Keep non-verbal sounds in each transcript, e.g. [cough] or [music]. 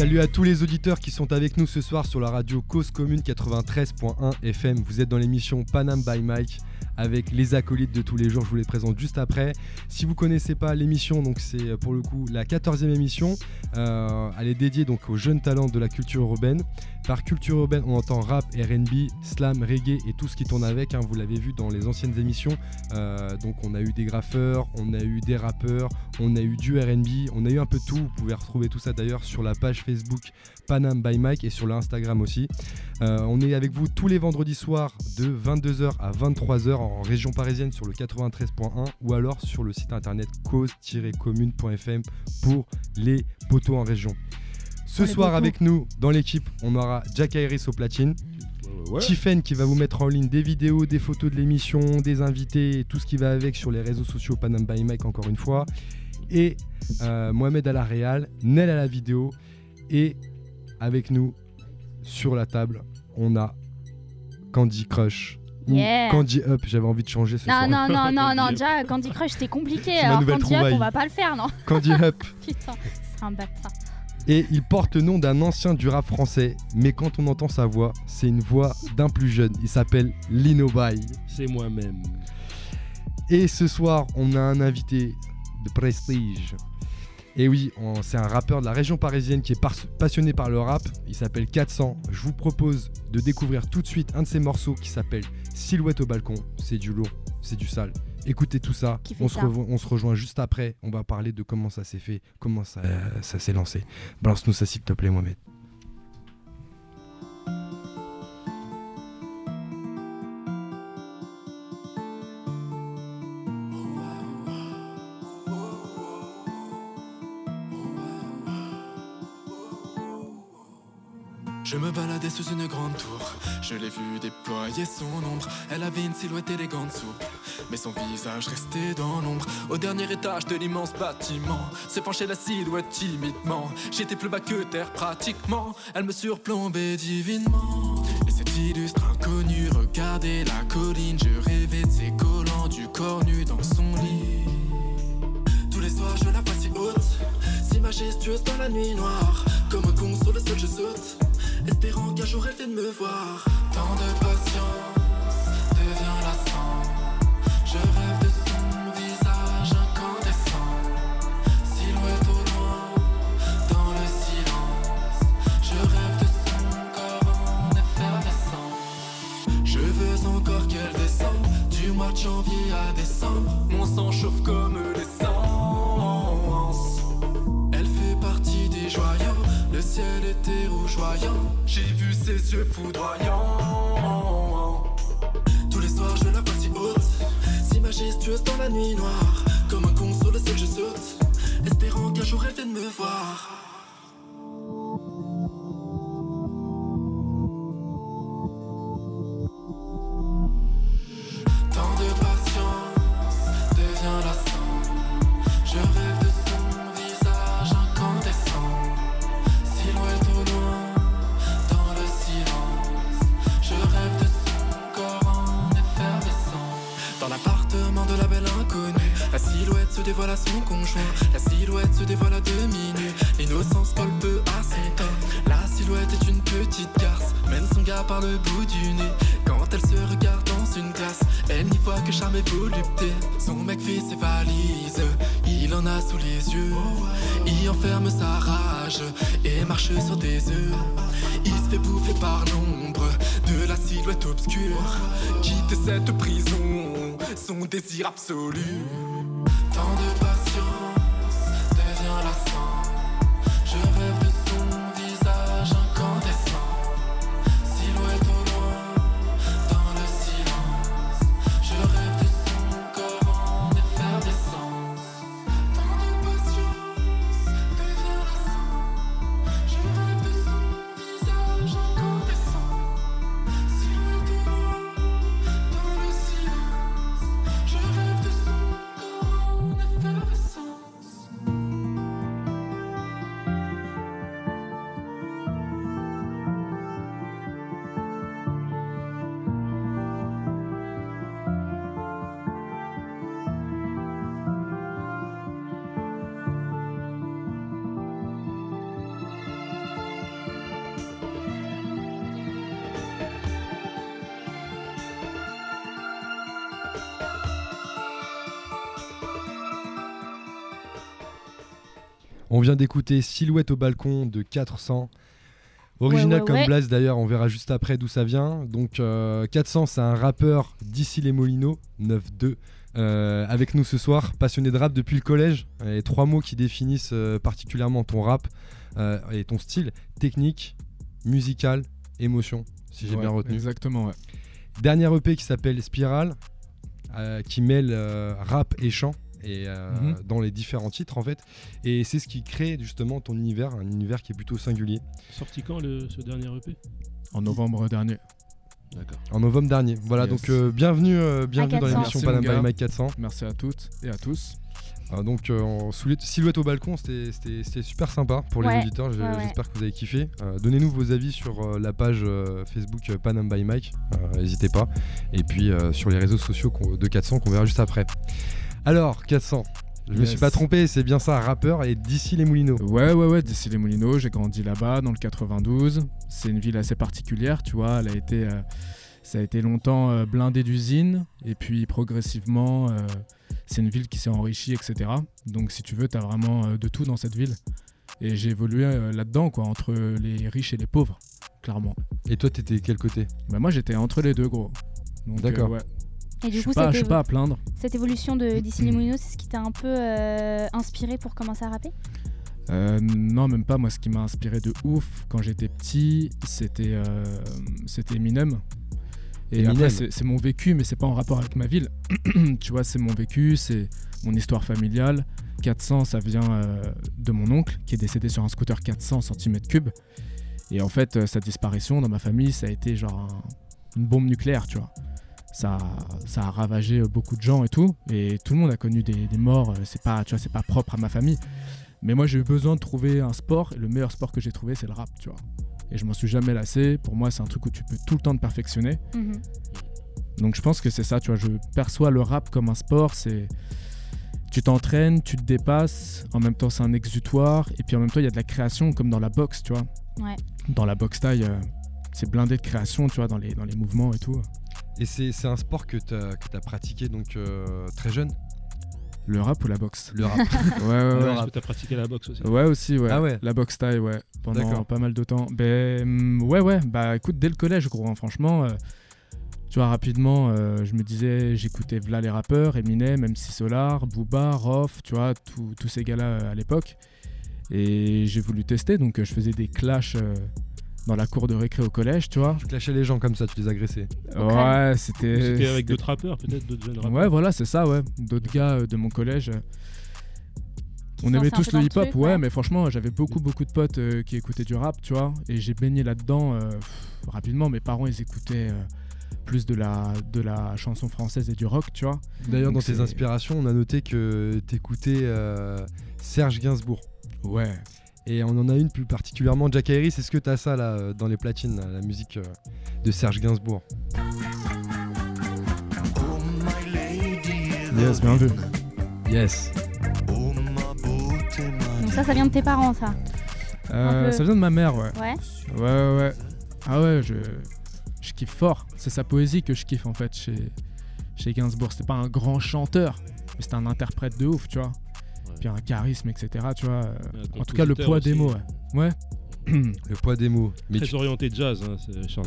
Salut à tous les auditeurs qui sont avec nous ce soir sur la radio Cause Commune 93.1 FM. Vous êtes dans l'émission Panam by Mike avec les acolytes de tous les jours. Je vous les présente juste après. Si vous connaissez pas l'émission, donc c'est euh, pour le coup la 14e émission. Euh, elle est dédiée donc aux jeunes talents de la culture urbaine. Par culture urbaine, on entend rap, RB, slam, reggae et tout ce qui tourne avec. hein. vous l'avez vu dans les anciennes émissions. Euh, donc on a eu des graffeurs, on a eu des rappeurs, on a eu du RB, on a eu un peu de tout. Vous pouvez retrouver tout ça d'ailleurs sur la page Facebook Panam by Mike et sur l'Instagram aussi. On est avec vous tous les vendredis soirs de 22h à 23h en région parisienne sur le 93.1 ou alors sur le site internet cause-commune.fm pour les poteaux en région. Ce soir avec nous dans l'équipe, on aura Jack Iris au platine, Tiffen qui va vous mettre en ligne des vidéos, des photos de l'émission, des invités, et tout ce qui va avec sur les réseaux sociaux Panam by Mike encore une fois. Et euh, Mohamed à la réal, Nel à la vidéo. Et avec nous sur la table, on a Candy Crush. Yeah. Candy Up, j'avais envie de changer ce Non, soir. non, non, non, [laughs] non, déjà, Candy Crush, c'était compliqué. Alors, nouvelle Candy Up, trouvaille. on va pas le faire, non [laughs] Candy Up. [laughs] Putain, c'est un bâtard. Et il porte le nom d'un ancien du rap français, mais quand on entend sa voix, c'est une voix d'un plus jeune. Il s'appelle Lino Bay. C'est moi-même. Et ce soir, on a un invité de prestige. Et oui, on- c'est un rappeur de la région parisienne qui est par- passionné par le rap. Il s'appelle 400. Je vous propose de découvrir tout de suite un de ses morceaux qui s'appelle Silhouette au balcon. C'est du lourd, c'est du sale. Écoutez tout ça. On se, ça revo- on se rejoint juste après. On va parler de comment ça s'est fait, comment ça, ça s'est lancé. Balance-nous ça s'il te plaît, Mohamed. Me baladais sous une grande tour, je l'ai vue déployer son ombre. Elle avait une silhouette élégante souple, mais son visage restait dans l'ombre. Au dernier étage de l'immense bâtiment, se penchait la silhouette timidement. J'étais plus bas que terre pratiquement, elle me surplombait divinement. Et cet illustre inconnu regardait la colline, je rêvais de ses collants, du corps nu dans son lit. Tous les soirs, je la vois si haute, si majestueuse dans la nuit noire. Comme un con sur le sol, je saute, espérant qu'un jour elle vienne me voir. Tant de patience devient lassant. Je rêve de son visage incandescent. Silhouette au loin, dans le silence. Je rêve de son corps en effervescent. Je veux encore qu'elle descende du mois de janvier à décembre. Mon sang chauffe comme J'ai vu ses yeux foudroyants. Tous les soirs, je la vois si haute, si majestueuse dans la nuit noire. Comme un con sur le sol, je saute, espérant qu'un jour elle vienne me voir. Désir absolu. On vient d'écouter Silhouette au balcon de 400. Original Ouais, ouais, comme ouais. Blaze d'ailleurs, on verra juste après d'où ça vient. Donc euh, 400 c'est un rappeur d'ici les Molinos, 9-2. euh, avec nous ce soir, passionné de rap depuis le collège. Et trois mots qui définissent euh, particulièrement ton rap euh, et ton style technique, musical, émotion, si j'ai Ouais, bien retenu. Exactement, ouais. Dernier EP qui s'appelle Spiral, euh, qui mêle euh, rap et chant. Et euh, Mhm. dans les différents titres en fait et c'est ce qui crée justement ton univers un univers qui est plutôt singulier Sorti quand le, ce dernier EP En novembre dernier. D'accord. en novembre dernier voilà Yes. donc euh, bienvenue euh, bienvenue dans 400. l'émission Merci, Panam mon gars. by Mike 400 Merci à toutes et à tous. Euh, donc euh, en silhouette, silhouette au balcon c'était- c'était c'était super sympa pour les Ouais, auditeurs J'ai- ouais, ouais. j'espère que vous avez kiffé Euh, donnez-nous vos avis sur euh, la page euh, Facebook Panam by Mike Euh, n'hésitez pas et puis euh, sur les réseaux sociaux de 400 qu'on verra juste après alors 400 je me suis pas trompé c'est bien ça rappeur et d'ici les Moulineaux Ouais, ouais, ouais, d'ici les Moulineaux, j'ai grandi là-bas, dans le 92. C'est une ville assez particulière, tu vois. Elle a été, euh, ça a été longtemps euh, blindé d'usines, et puis progressivement, euh, c'est une ville qui s'est enrichie, etc. Donc, si tu veux, tu as vraiment de tout dans cette ville. Et j'ai évolué là-dedans, quoi, entre les riches et les pauvres, clairement. et toi t'étais quel côté? Bah, moi, j'étais entre les deux, gros. D'accord. ouais. Et Je du coup, pas, je suis pas à plaindre. cette évolution de d'ici les Moulineaux, c'est ce qui t'a un peu euh, inspiré pour commencer à rapper? Euh, non, même pas. Moi, ce qui m'a inspiré de ouf quand j'étais petit, c'était euh, c'était Eminem. Et Eminem. après, c'est c'est mon vécu, mais c'est pas en rapport avec ma ville. [clears throat] tu vois, c'est mon vécu, c'est mon histoire familiale. 400, ça vient euh, de mon oncle qui est décédé sur un scooter 400 cm3. Et en fait, euh, sa disparition dans ma famille, ça a été genre un- une bombe nucléaire, tu vois. Ça, ça a ravagé beaucoup de gens et tout. Et tout le monde a connu des, des morts. euh, C'est pas, tu vois, c'est pas propre à ma famille. Mais moi, j'ai eu besoin de trouver un sport. Et le meilleur sport que j'ai trouvé, c'est le rap, tu vois. Et je m'en suis jamais lassé. Pour moi, c'est un truc où tu peux tout le temps te perfectionner. Mhm. Donc je pense que c'est ça, tu vois, je perçois le rap comme un sport, c'est tu t'entraînes, tu te dépasses, en même temps c'est un exutoire, et puis en même temps il y a de la création comme dans la boxe, tu vois. Ouais. Dans la boxe taille, euh, c'est blindé de création, tu vois, dans les, dans les mouvements et tout. Et c'est c'est un sport que tu as, pratiqué donc euh, très jeune Le rap ou la boxe? Le rap [laughs] Ouais, ouais, ouais. Que t'as pratiqué la boxe aussi Ouais aussi, ouais. Ah ouais. La boxe taille, ouais. Pendant D'accord. pas mal de temps. Ben hum, ouais, ouais. Bah écoute, dès le collège, gros, hein, franchement, euh, tu vois, rapidement, euh, je me disais, j'écoutais Vla les rappeurs, Eminem, MC Solar, Booba, Rof, tu vois, tous tous ces gars-là euh, à l'époque. Et j'ai voulu tester, donc euh, je faisais des clashs euh, dans la cour de récré au collège, tu vois. tu clashais les gens comme ça tu les agressais Ouais, Ou c'était. C'était avec d'autres rappeurs, peut-être d'autres jeunes rappeurs Ouais, voilà, c'est ça, ouais. D'autres gars euh, de mon collège. euh, Qui On aimait tous le hip-hop, ouais, ouais. mais franchement, j'avais beaucoup, beaucoup de potes euh, qui écoutaient du rap, tu vois, et j'ai baigné là-dedans euh, rapidement. Mes parents, ils écoutaient euh, plus de la, de la chanson française et du rock, tu vois. D'ailleurs, dans tes inspirations, on a noté que t'écoutais euh, Serge Gainsbourg. Ouais. Et on en a une plus particulièrement, Jack Harris. Est-ce que t'as ça là euh, dans les platines, la musique euh, de Serge Gainsbourg? Yes, bien vu. Yes. Donc ça, ça vient de tes parents, ça? Euh, peu. ça vient de ma mère, ouais. Ouais. Ouais, ouais, ouais. Ah ouais, je, je kiffe fort. C'est sa poésie que je kiffe, en fait, chez, chez Gainsbourg. C'était pas un grand chanteur, mais c'était un interprète de ouf, tu vois. Puis un charisme, etc., tu vois. euh, En tout cas, le poids des aussi. mots, ouais. Ouais. [clears throat] Le poids des mots. Mais Très tu- orienté jazz, hein,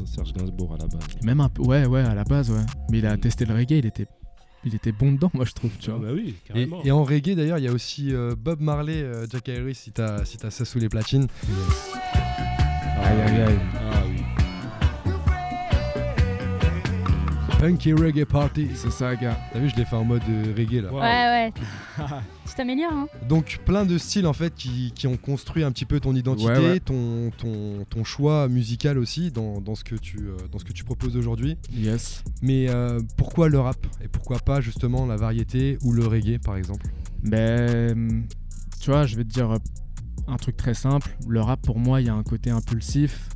Serge Gainsbourg à la base. Même un peu, ouais, ouais, à la base, ouais. Mais il a testé le reggae, il était, il était bon dedans, [laughs] moi, je trouve, tu Ah vois. bah oui, et, carrément. et en reggae d'ailleurs, il y a aussi euh, Bob Marley, euh, Jack Harris, si t'as si t'as ça sous les platines. Aïe, aïe, aïe. Funky Reggae Party. C'est ça, gars. T'as vu, je l'ai fait en mode euh, reggae là. Wow. Ouais, ouais. [laughs] tu t'améliores, hein Donc plein de styles en fait qui, qui ont construit un petit peu ton identité, Ouais, ouais. Ton, ton, ton choix musical aussi dans, dans ce, que tu, euh, dans ce que tu proposes aujourd'hui. Yes. Mais euh, pourquoi le rap Et pourquoi pas justement la variété ou le reggae par exemple? Ben, tu vois, je vais te dire un truc très simple. Le rap, pour moi, il y a un côté impulsif.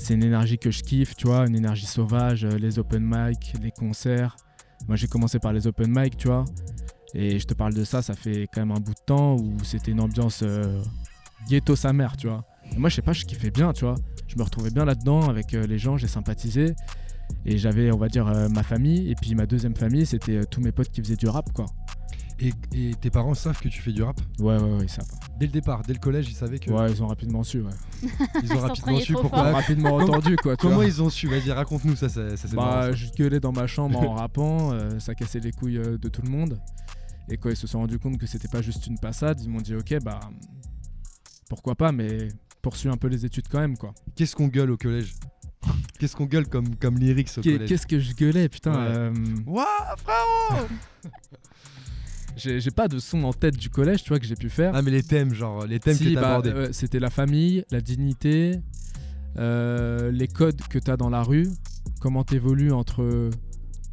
C'est une énergie que je kiffe, tu vois, une énergie sauvage, euh, les open mic, les concerts. Moi, j'ai commencé par les open mic, tu vois. Et je te parle de ça, ça fait quand même un bout de temps où c'était une ambiance euh, ghetto sa mère, tu vois. Moi, je sais pas, je kiffais bien, tu vois. Je me retrouvais bien là-dedans avec euh, les gens, j'ai sympathisé. Et j'avais, on va dire, ma famille. Et puis ma deuxième famille, c'était tous mes potes qui faisaient du rap, quoi. Et, et tes parents savent que tu fais du rap Ouais, ouais, ouais, ça. Dès le départ, dès le collège, ils savaient que. Ouais, ils ont rapidement su, ouais. [laughs] Ils ont Ils rapidement su trop Ils ont pourquoi. rapidement [laughs] Comment- entendu, quoi. tu Comment vois. ils ont su Vas-y, raconte-nous ça, ça, ça marrant, Bah, ça. je gueulais dans ma chambre en [laughs] rappant, euh, ça cassait les couilles euh, de tout le monde. Et quand ils se sont rendus compte que c'était pas juste une passade, ils m'ont dit ok, bah pourquoi pas, mais poursuis un peu les études quand même, quoi. Qu'est-ce qu'on gueule au collège Qu'est-ce qu'on gueule comme, comme lyrics au collège Qu'est-ce que je gueulais, putain. Ouais. euh, Ouah, frérot j'ai pas de son en tête du collège, tu vois, que j'ai pu faire. Ah, mais les thèmes, genre, les thèmes Si, que t'as bah, abordés. euh, c'était la famille, la dignité, euh, les codes que t'as dans la rue, comment t'évolues entre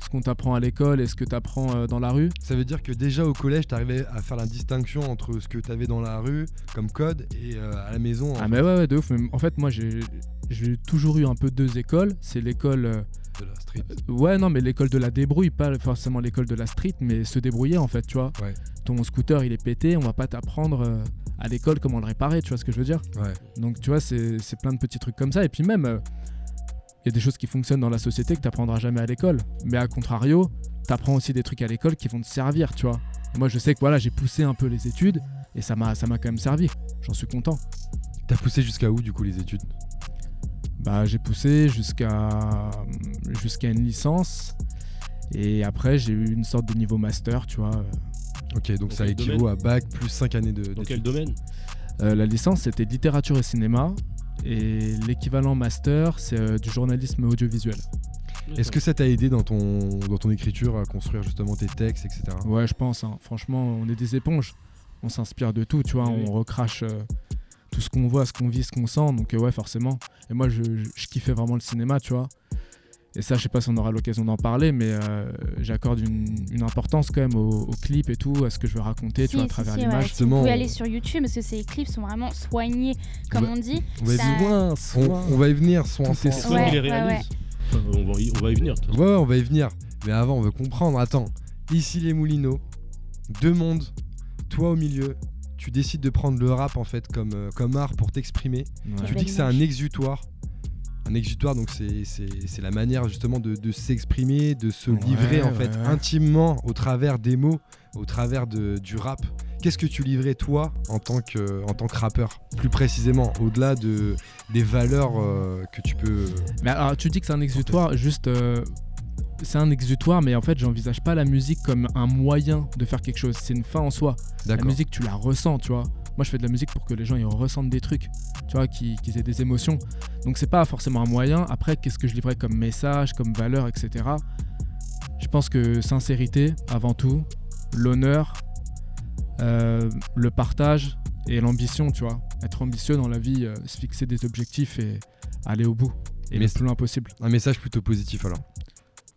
ce qu'on t'apprend à l'école et ce que t'apprends euh, dans la rue. Ça veut dire que déjà au collège, t'arrivais à faire la distinction entre ce que t'avais dans la rue comme code et euh, à la maison. Ah mais ouais, ouais, de ouf. Mais en fait, moi, j'ai toujours eu un peu deux écoles. C'est l'école... euh, de la street. Ouais, non, mais l'école de la débrouille, pas forcément l'école de la street, mais se débrouiller en fait, tu vois. Ouais. Ton scooter, il est pété, on va pas t'apprendre à l'école comment le réparer, tu vois ce que je veux dire Ouais. Donc, tu vois, c'est plein de petits trucs comme ça. Et puis même, il y a des choses qui fonctionnent dans la société que t'apprendras jamais à l'école. Mais à contrario, t'apprends aussi des trucs à l'école qui vont te servir, tu vois. Et moi, je sais que voilà, j'ai poussé un peu les études et ça m'a ça m'a quand même servi. J'en suis content. T'as poussé jusqu'à où du coup les études? Bah, j'ai poussé jusqu'à jusqu'à une licence. Et après, j'ai eu une sorte de niveau master, tu vois. Ok, donc ça équivaut à bac plus 5 années de. Dans quel domaine? Euh, la licence, c'était littérature et cinéma. Et l'équivalent master, c'est euh, du journalisme audiovisuel. Est-ce que ça t'a aidé dans ton, dans ton écriture à construire justement tes textes, etc. Ouais, je pense. hein. Franchement, on est des éponges. On s'inspire de tout, tu vois. Oui. On recrache euh, tout ce qu'on voit, ce qu'on vit, ce qu'on sent. Donc, euh, ouais, forcément. Et moi, je, je, je kiffais vraiment le cinéma, tu vois. Et ça, je sais pas si on aura l'occasion d'en parler, mais euh, j'accorde une, une importance quand même au, au clip et tout, à ce que je veux raconter, tu vois, à Si, travers si, ouais. l'image. Si Vous pouvez on- aller sur YouTube parce que ces clips sont vraiment soignés, comme on dit. On va, y Ça- venir, on, on va y venir, est C'est soin. Ouais. Enfin, on, va y, on va y venir. Ouais, on va y venir. Mais avant, on veut comprendre. Attends, ici les Moulineaux, deux mondes, toi au milieu. Tu décides de prendre le rap en fait comme, euh, comme art pour t'exprimer. Ouais. Tu dis que c'est un exutoire. Un exutoire, donc c'est- c'est c'est la manière justement de, de s'exprimer, de se Ouais, livrer en fait ouais. intimement au travers des mots, au travers de, du rap. Qu'est-ce que tu livrais toi en tant que, en tant que rappeur? Plus précisément, au-delà de, des valeurs euh, que tu peux. Mais alors, tu dis que c'est un exutoire, juste. euh, c'est un exutoire, mais en fait, j'envisage pas la musique comme un moyen de faire quelque chose. C'est une fin en soi. La musique, tu la ressens, tu vois. Moi, je fais de la musique pour que les gens ils ressentent des trucs, tu vois, qu'ils qu'ils aient des émotions. Donc, c'est pas forcément un moyen. Après, qu'est-ce que je livrais comme message, comme valeur, etc. Je pense que sincérité, avant tout, l'honneur, euh, le partage et l'ambition, tu vois. Être ambitieux dans la vie, euh, se fixer des objectifs et aller au bout. Et Mais le plus loin possible. Un message plutôt positif alors.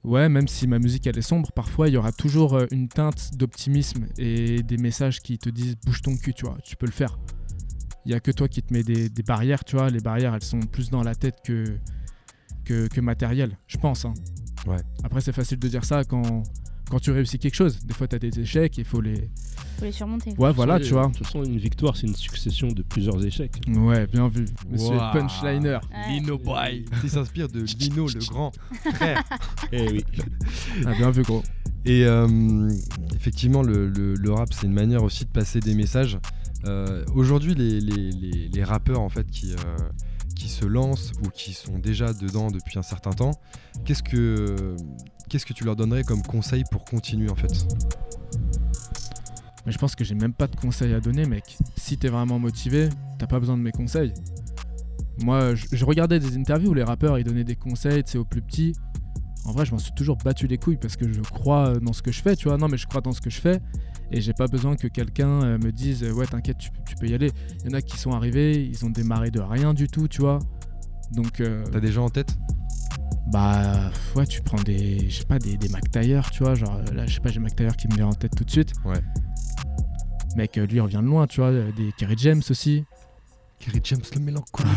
Ouais, même si ma musique elle est sombre, parfois il y aura toujours euh, une teinte d'optimisme et des messages qui te disent bouge ton cul, tu vois, tu peux le faire. Il y a que toi qui te mets des, des barrières, tu vois, les barrières elles sont plus dans la tête que, que, que matérielles, je pense. hein. Ouais. Après c'est facile de dire ça quand, quand tu réussis quelque chose. Des fois tu as des échecs, il faut les... Faut les surmonter. Ouais, voilà, tu vois. De toute façon, une victoire, c'est une succession de plusieurs échecs. Ouais, bien vu. Monsieur Wow. Punchliner. Ouais. Lino Boy. Il s'inspire de [laughs] Lino le grand frère. Eh oui. Ah, bien vu, gros. Et euh, effectivement, le, le- le rap, c'est une manière aussi de passer des messages. Euh, Aujourd'hui, les, rappeurs en fait qui, euh, qui se lancent ou qui sont déjà dedans depuis un certain temps, qu'est-ce que qu'est-ce que tu leur donnerais comme conseil pour continuer en fait? Mais je pense que j'ai même pas de conseils à donner, mec. Si t'es vraiment motivé, t'as pas besoin de mes conseils. Moi, je, je regardais des interviews où les rappeurs ils donnaient des conseils, tu sais, aux plus petits. En vrai, je m'en suis toujours battu les couilles parce que je crois dans ce que je fais, tu vois. Non, mais je crois dans ce que je fais et j'ai pas besoin que quelqu'un euh, me dise ouais, t'inquiète, tu, tu peux y aller. Il y en a qui sont arrivés, ils ont démarré de rien du tout, tu vois. Donc, euh, T'as des gens en tête? bah ouais, tu prends des, je sais pas, des, des tu vois. Genre là, je sais pas, j'ai Mac Taylor qui me vient en tête tout de suite. Ouais. Mec, euh, lui, il revient de loin, tu vois. euh, Des Kerry James aussi. Kerry James le mélancolique.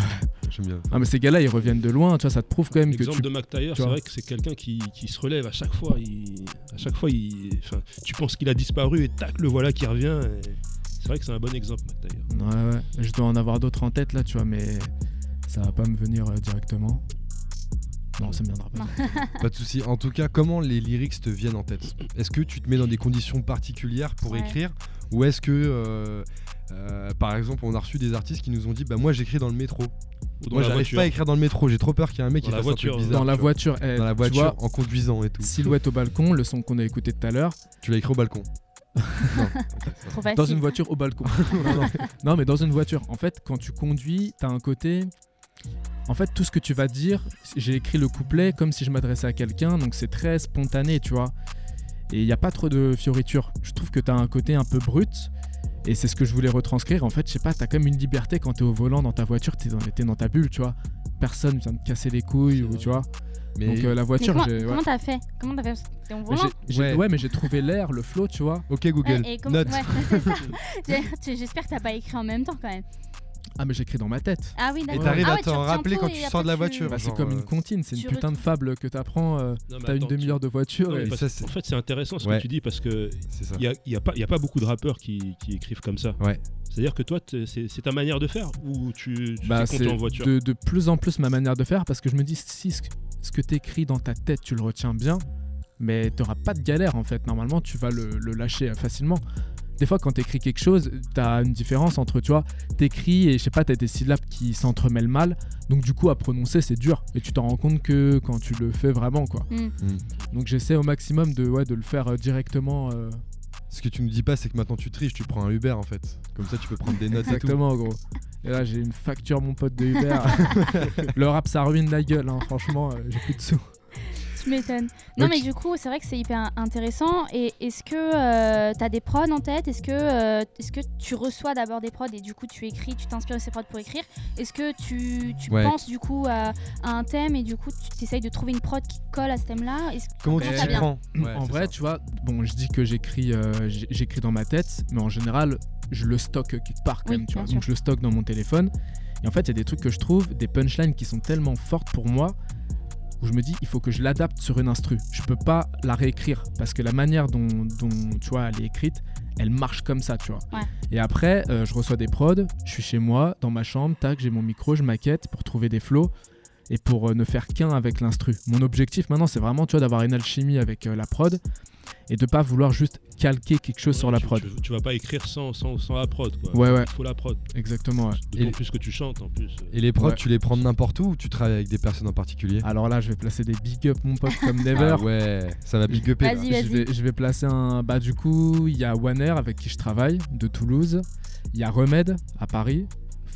J'aime bien. Ah mais ces gars-là ils reviennent de loin, tu vois, ça te prouve quand même que L'exemple tu... de McTayer, c'est vrai que c'est quelqu'un qui, qui se relève à chaque fois. Il, à chaque fois, il, enfin, tu penses qu'il a disparu et tac, le voilà qui revient. et C'est vrai que c'est un bon exemple, McTayer. Ouais ouais, je dois en avoir d'autres en tête là, tu vois, mais ça va pas me venir euh, directement. Non, ça me viendra pas. [laughs] Pas de souci. En tout cas, comment les lyrics te viennent en tête? Est-ce que tu te mets dans des conditions particulières pour Ouais. écrire? Ou est-ce que, euh, euh, par exemple, on a reçu des artistes qui nous ont dit Bah, moi j'écris dans le métro. Ou dans moi j'arrive pas à écrire dans le métro. J'ai trop peur qu'il y ait un mec Dans qui la fasse voiture, un truc bizarre. Dans la voiture, eh, Dans la tu voiture, vois, en conduisant et tout. silhouette au balcon, le son qu'on a écouté tout à l'heure. Tu l'as écrit au balcon. [laughs] Non. Trop facile. Dans une voiture au balcon. [laughs] non, non. Non, mais dans une voiture. En fait, quand tu conduis, t'as un côté. En fait, tout ce que tu vas dire, j'ai écrit le couplet comme si je m'adressais à quelqu'un, donc c'est très spontané, tu vois. Et il n'y a pas trop de fioritures. Je trouve que t'as un côté un peu brut. Et c'est ce que je voulais retranscrire. En fait, je sais pas, t'as comme une liberté quand t'es au volant dans ta voiture, t'es dans, t'es dans ta bulle, tu vois. Personne vient te casser les couilles, ou tu vois. Mais Donc euh, la Mais voiture, comment ouais. comment t'as fait? Comment t'as fait? C'est en Mais volant? Ouais. ouais, mais j'ai trouvé l'air, le flow, tu vois. ok Google, Ouais, et comment- note. [laughs] J'espère que t'as pas écrit en même temps quand même. Ah, mais j'écris dans ma tête. Ah oui, Et t'arrives Ah à ouais, t'en rappeler quand tu sors de la tu- voiture. Bah, c'est comme euh, une comptine, c'est une putain de fable que t'apprends. euh, T'as une demi-heure de voiture. Non, et- ça, En fait, c'est intéressant ce Ouais. que tu dis parce que il n'y a, y a, pas- il y a pas beaucoup de rappeurs qui, qui écrivent comme ça. Ouais. C'est-à-dire que toi, c'est ta manière de faire ou tu, tu Bah, en voiture de, de plus en plus ma manière de faire parce que je me dis si ce, que- ce que t'écris dans ta tête tu le retiens bien, mais t'auras pas de galère en fait. Normalement, tu vas le, le lâcher euh, facilement. Des fois, quand t'écris quelque chose, t'as une différence entre, tu vois, t'écris et je sais pas, t'as des syllabes qui s'entremêlent mal, donc du coup à prononcer c'est dur et tu t'en rends compte que quand tu le fais vraiment quoi. Hmm. Donc j'essaie au maximum de, ouais, de le faire euh, directement. euh, Ce que tu nous dis pas, c'est que maintenant tu triches, tu prends un Uber en fait. Comme ça, tu peux prendre des notes et tout. Exactement, gros. Et là, j'ai une facture, mon pote de Uber. [laughs] le rap, ça ruine la gueule, hein, franchement, euh, j'ai plus de sous. Tu m'étonnes. Non, mais du coup, c'est vrai que c'est hyper intéressant. Et est-ce que euh, tu as des prods en tête? Est-ce que, euh, est que tu reçois d'abord des prods et du coup tu écris, tu t'inspires de ces prods pour écrire? Est-ce que tu, tu Ouais. penses du coup à, à un thème et du coup tu essayes de trouver une prod qui colle à ce thème-là? Est-ce- Comment Comment tu t'y prends? Ouais, en vrai, ça. tu vois, bon, je dis que j'écris euh, j'écris dans ma tête, mais en général, je le stocke quelque part quand Oui, même, tu vois. Donc, je le stocke dans mon téléphone. Et en fait, il y a des trucs que je trouve, des punchlines qui sont tellement fortes pour moi, où je me dis, il faut que je l'adapte sur une instru. Je peux pas la réécrire, parce que la manière dont, dont, tu vois, elle est écrite, elle marche comme ça, tu vois. Ouais. Et après, euh, je reçois des prods, je suis chez moi, dans ma chambre, tac, j'ai mon micro, je maquette pour trouver des flows et pour euh, ne faire qu'un avec l'instru. Mon objectif maintenant, c'est vraiment, tu vois, d'avoir une alchimie avec euh, la prod et de pas vouloir juste calquer quelque chose Ouais, sur la tu, prod. Tu, tu vas pas écrire sans, sans, sans la prod. Quoi. Ouais, ouais. Il faut la prod. Exactement. ouais. Et- plus que tu chantes en plus. Et les prods, Ouais. tu les prends de n'importe où ou tu travailles avec des personnes en particulier? Alors là, je vais placer des big up, mon pote, comme never. Ah ouais, ça va big upper. Vas-y, Je vas-y. vais, je vais placer un. Bah, du coup, il y a Waner avec qui je travaille, de Toulouse. Il y a Remède à Paris.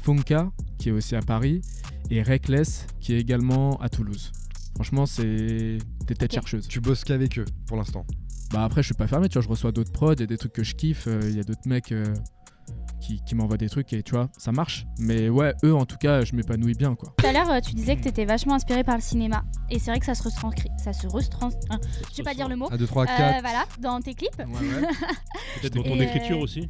Funka, qui est aussi à Paris. Et Reckless, qui est également à Toulouse. Franchement, c'est des têtes chercheuses. Tu bosses qu'avec eux pour l'instant. Bah, après, je suis pas fermé, tu vois. Je reçois d'autres prods, il y a des trucs que je kiffe. euh, Il y a d'autres mecs euh, qui, qui m'envoient des trucs et tu vois, ça marche. Mais ouais, eux, en tout cas, je m'épanouis bien, quoi. Tout à l'heure, euh, tu disais que tu étais vachement inspiré par le cinéma. Et c'est vrai que ça se retranscrit. Ça se retrans... hein, je vais pas dire le mot. 1, 2, 3, Euh, 4. voilà, dans tes clips. [laughs] Peut-être dans ton écriture euh, aussi.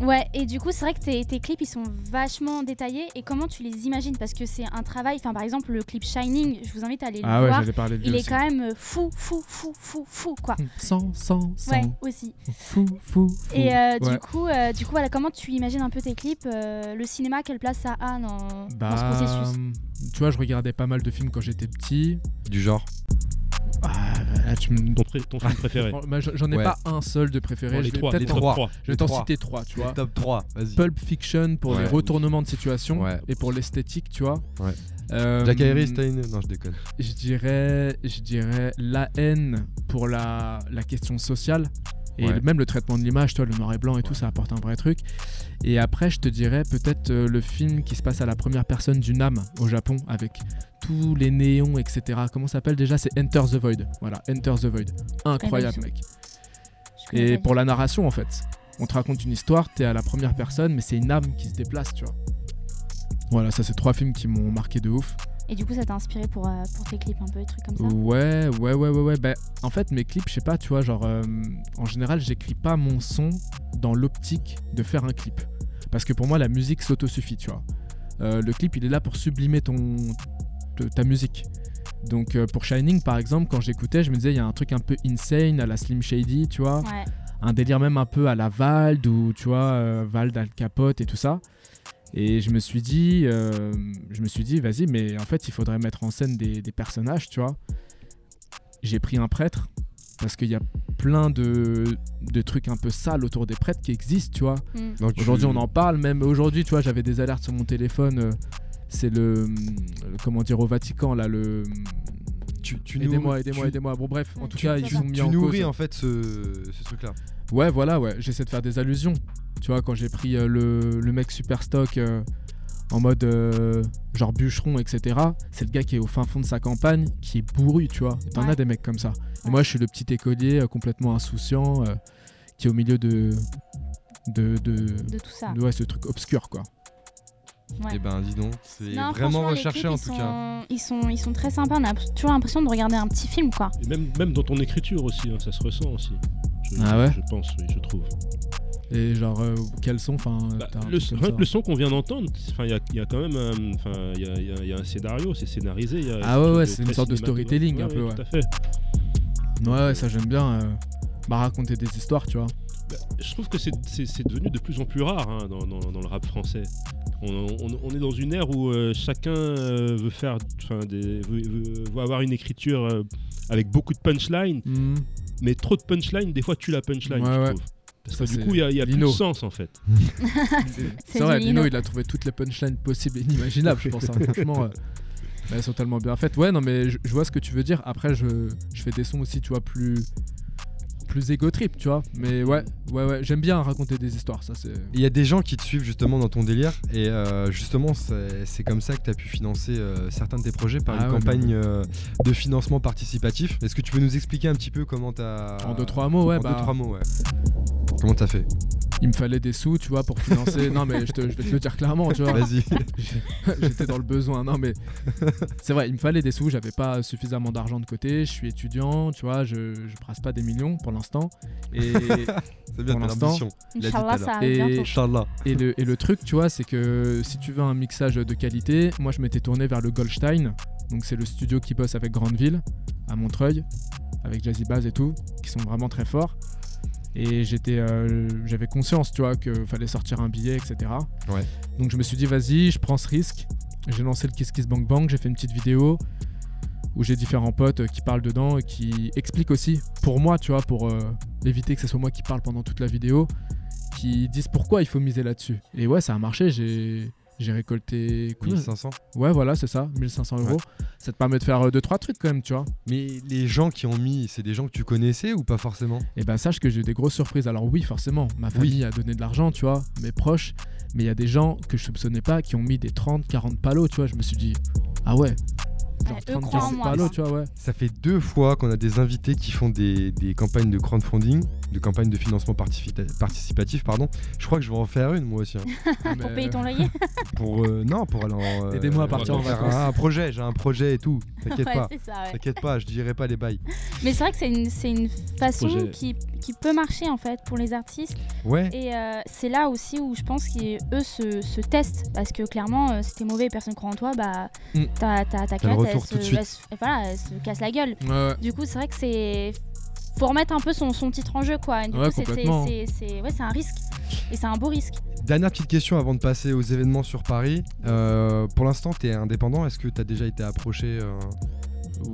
Ouais, et du coup, c'est vrai que tes, tes clips, ils sont vachement détaillés. Et comment tu les imagines? Parce que c'est un travail. Enfin, par exemple, le clip Shining, je vous invite à aller Ah le ouais, voir. de lui Il est aussi. quand même euh, fou, fou, fou, fou, fou, quoi. 100, 100, 100. Ouais, aussi. Fou, fou, fou. Et euh, Ouais. du coup, euh, du coup, voilà, comment tu imagines un peu tes clips euh, Le cinéma, quelle place ça a dans, dans ce Bah, processus? tu vois, je regardais pas mal de films quand j'étais petit. Du genre. Ah, là, tu me- Ton, film préféré. Fran- bah, j'en- ai Ouais. pas un seul de préféré. Bon, les je vais trois, les trois. trois. je vais t'en citer trois, tu vois. Top 3, vas-y. Pulp Fiction pour Ouais, les oui. retournements de situation Ouais. et pour l'esthétique, tu vois. Ouais. Euh, Jack Harris, t'as une. Non, je déconne. Je dirais, je dirais la haine pour la, la question sociale. Et Ouais. même le traitement de l'image, toi, le noir et blanc et tout, ça apporte un vrai truc. Et après, je te dirais peut-être euh, le film qui se passe à la première personne d'une âme au Japon avec tous les néons, etc. Comment ça s'appelle déjà? C'est Enter the Void. Voilà, Enter the Void. Incroyable, mec. Et pour la narration, en fait, on te raconte une histoire, t'es à la première personne, mais c'est une âme qui se déplace, tu vois. Voilà, ça c'est trois films qui m'ont marqué de ouf. Et du coup, ça t'a inspiré pour, euh, pour tes clips, un peu, des trucs comme ça Ouais, ouais, ouais, ouais, ouais. Bah, en fait, mes clips, je sais pas, tu vois, genre, euh, en général, j'écris pas mon son dans l'optique de faire un clip. Parce que pour moi, la musique s'autosuffit, tu vois. Euh, le clip, il est là pour sublimer ton, ta musique. Donc, pour Shining, par exemple, quand j'écoutais, je me disais, il y a un truc un peu insane à la Slim Shady, tu vois. Ouais. un délire même un peu à la Vald ou tu vois Vald Al Capote et tout ça Et je me suis dit, euh, je me suis dit, vas-y, mais en fait, il faudrait mettre en scène des, des personnages, tu vois. J'ai pris un prêtre parce qu'il y a plein de, de trucs un peu sales autour des prêtres qui existent, tu vois. Mm. Tu- Aujourd'hui, on en parle. Même aujourd'hui, tu vois, j'avais des alertes sur mon téléphone. euh, c'est le, le- comment dire au Vatican là le. Tu, tu Aidez-moi, aidez-moi, tu- aidez-moi. Bon bref, en tout Tu- cas, tu- ils sont mis Tu en nourris cause. en fait ce, ce truc-là. Ouais, voilà, ouais. J'essaie de faire des allusions. Tu vois, quand j'ai pris euh, le, le mec super stock euh, en mode euh, genre bûcheron, etc. C'est le gars qui est au fin fond de sa campagne, qui est bourru, tu vois. T'en Ouais. as des mecs comme ça. Et moi, je suis le petit écolier euh, complètement insouciant euh, qui est au milieu de. De, de, De tout ça. de- ouais, ce truc obscur, quoi. Ouais. Et ben dis donc, c'est Non, vraiment recherché clips, en tout cas. Ils sont, ils sont très sympas. On a toujours l'impression de regarder un petit film, quoi. Et même, même dans ton écriture aussi, hein, ça se ressent aussi. Je, Ah ouais Je pense, oui, je trouve. Et genre, euh, quels sont Enfin, Bah, le, son qu'on vient d'entendre, enfin, il y a, il y a quand même un, enfin, il y a, y a- il y a un scénario, c'est scénarisé. il y a Ah ouais, ouais, c'est une sorte de storytelling un peu, ouais. Tout à fait. Ouais, ouais, ça j'aime bien. euh, bah, raconter des histoires, tu vois. Bah, je trouve que c'est- c'est c'est devenu de plus en plus rare hein, dans, dans- dans le rap français. On, on- on est dans une ère où euh, chacun euh, veut faire, des, veut, veut- veut avoir une écriture euh, avec beaucoup de punchline, mais trop de punchline, des fois tue la punchline, Ouais, je ouais. trouve. Parce Ça, que du coup, il y a, a plus de sens en fait. [laughs] C'est vrai, Lino, Lino. il a trouvé toutes les punchlines possibles et inimaginables, je pense. hein. Franchement, elles sont tellement bien faites. Ouais, non, mais je, je vois ce que tu veux dire. Après, je, je fais des sons aussi, tu vois, plus plus ego trip, tu vois. Mais ouais, ouais, ouais, j'aime bien raconter des histoires, ça c'est. Il y a des gens qui te suivent justement dans ton délire et euh, justement c'est comme ça que tu as pu financer euh, certains de tes projets par Ah une ouais, campagne euh, de financement participatif. Est-ce que tu peux nous expliquer un petit peu comment tu as... En deux, trois mots, ouais, En bah- deux, trois mots, ouais. Comment t'as fait? Il me fallait des sous, tu vois, pour financer. non, mais je, te- je vais te le dire clairement, tu vois. Vas-y. [laughs] J'étais dans le besoin. Non, mais c'est vrai, il me fallait des sous. J'avais pas suffisamment d'argent de côté. Je suis étudiant, tu vois. Je, je brasse pas des millions pour l'instant. Et, [laughs] c'est bien Pour l'instant, Inch'Allah, à ça arrive Et-. Inch'Allah. et, le, et le truc, tu vois, c'est que si tu veux un mixage de qualité, moi je m'étais tourné vers le Goldstein. Donc c'est le studio qui bosse avec Grandeville, à Montreuil, avec Jazzy Bass et tout, qui sont vraiment très forts. Et j'étais, euh, j'avais conscience, tu vois, qu'il fallait sortir un billet, etc. Ouais. Donc je me suis dit, vas-y, je prends ce risque. J'ai lancé le Kiss Kiss Bang Bang, j'ai fait une petite vidéo où j'ai différents potes euh, qui parlent dedans et qui expliquent aussi, pour moi, tu vois, pour euh, éviter que ce soit moi qui parle pendant toute la vidéo, qui disent pourquoi il faut miser là-dessus. Et ouais, ça a marché, j'ai. J'ai récolté combien 1500. Ouais, voilà, c'est ça, 1500 euros. Ça te permet de faire 2-3 trucs quand même, tu vois. Mais les gens qui ont mis, c'est des gens que tu connaissais ou pas forcément? Et ben, sache que j'ai eu des grosses surprises. Alors, oui, forcément, ma famille a donné de l'argent, tu vois, mes proches. Mais il y a des gens que je soupçonnais pas qui ont mis des 30, 40 palos, tu vois. Je me suis dit, ah ouais, genre Ouais, eux 30, croient en 40 moi, palos, quoi. tu vois, ouais. Ça fait deux fois qu'on a des invités qui font des, des campagnes de crowdfunding, de campagnes de financement participatif, pardon. Je crois que je vais en faire une moi aussi. hein. [laughs] Mais, Pour payer euh, ton loyer [laughs] Pour euh, non, pour aller en. euh, Aidez-moi à partir en faire vacances. Un, un projet, j'ai un projet et tout. T'inquiète [laughs] Ouais, pas. ça, ouais. T'inquiète pas, je dirai pas les bails. Mais c'est vrai que c'est une, c'est une façon Projet. qui, qui peut marcher en fait pour les artistes. Ouais. Et euh, c'est là aussi où je pense qu'eux se, se testent. Parce que clairement, euh, si t'es mauvais et personne croit en toi, bah Mm. ta, retour elle, se, elle se- voilà, elle se casse la gueule. Ouais. Du coup, c'est vrai que c'est. Faut remettre un peu son, son titre en jeu, quoi. Du Ouais, coup, c'est- ouais, c'est un risque. Et c'est un beau risque. Dernière petite question avant de passer aux événements sur Paris. Euh, pour l'instant, t'es indépendant. Est-ce que t'as déjà été approché euh,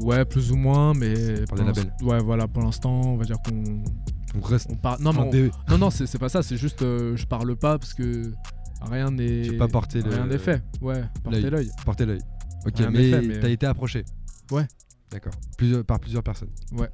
Ouais, plus ou moins, mais. Par des labels. Ouais, voilà, pour l'instant, on va dire qu'on. On reste. On parle. Non, mais enfin, on- des- [laughs] non, non, c'est pas ça, c'est juste euh, je parle pas parce que rien n'est. Pas porté Rien n'est fait. Ouais, porter l'œil. Portez l'œil. Ok, Rien mais, mais- t'as été approché. Ouais. D'accord. Plusieurs, par plusieurs personnes. Ouais.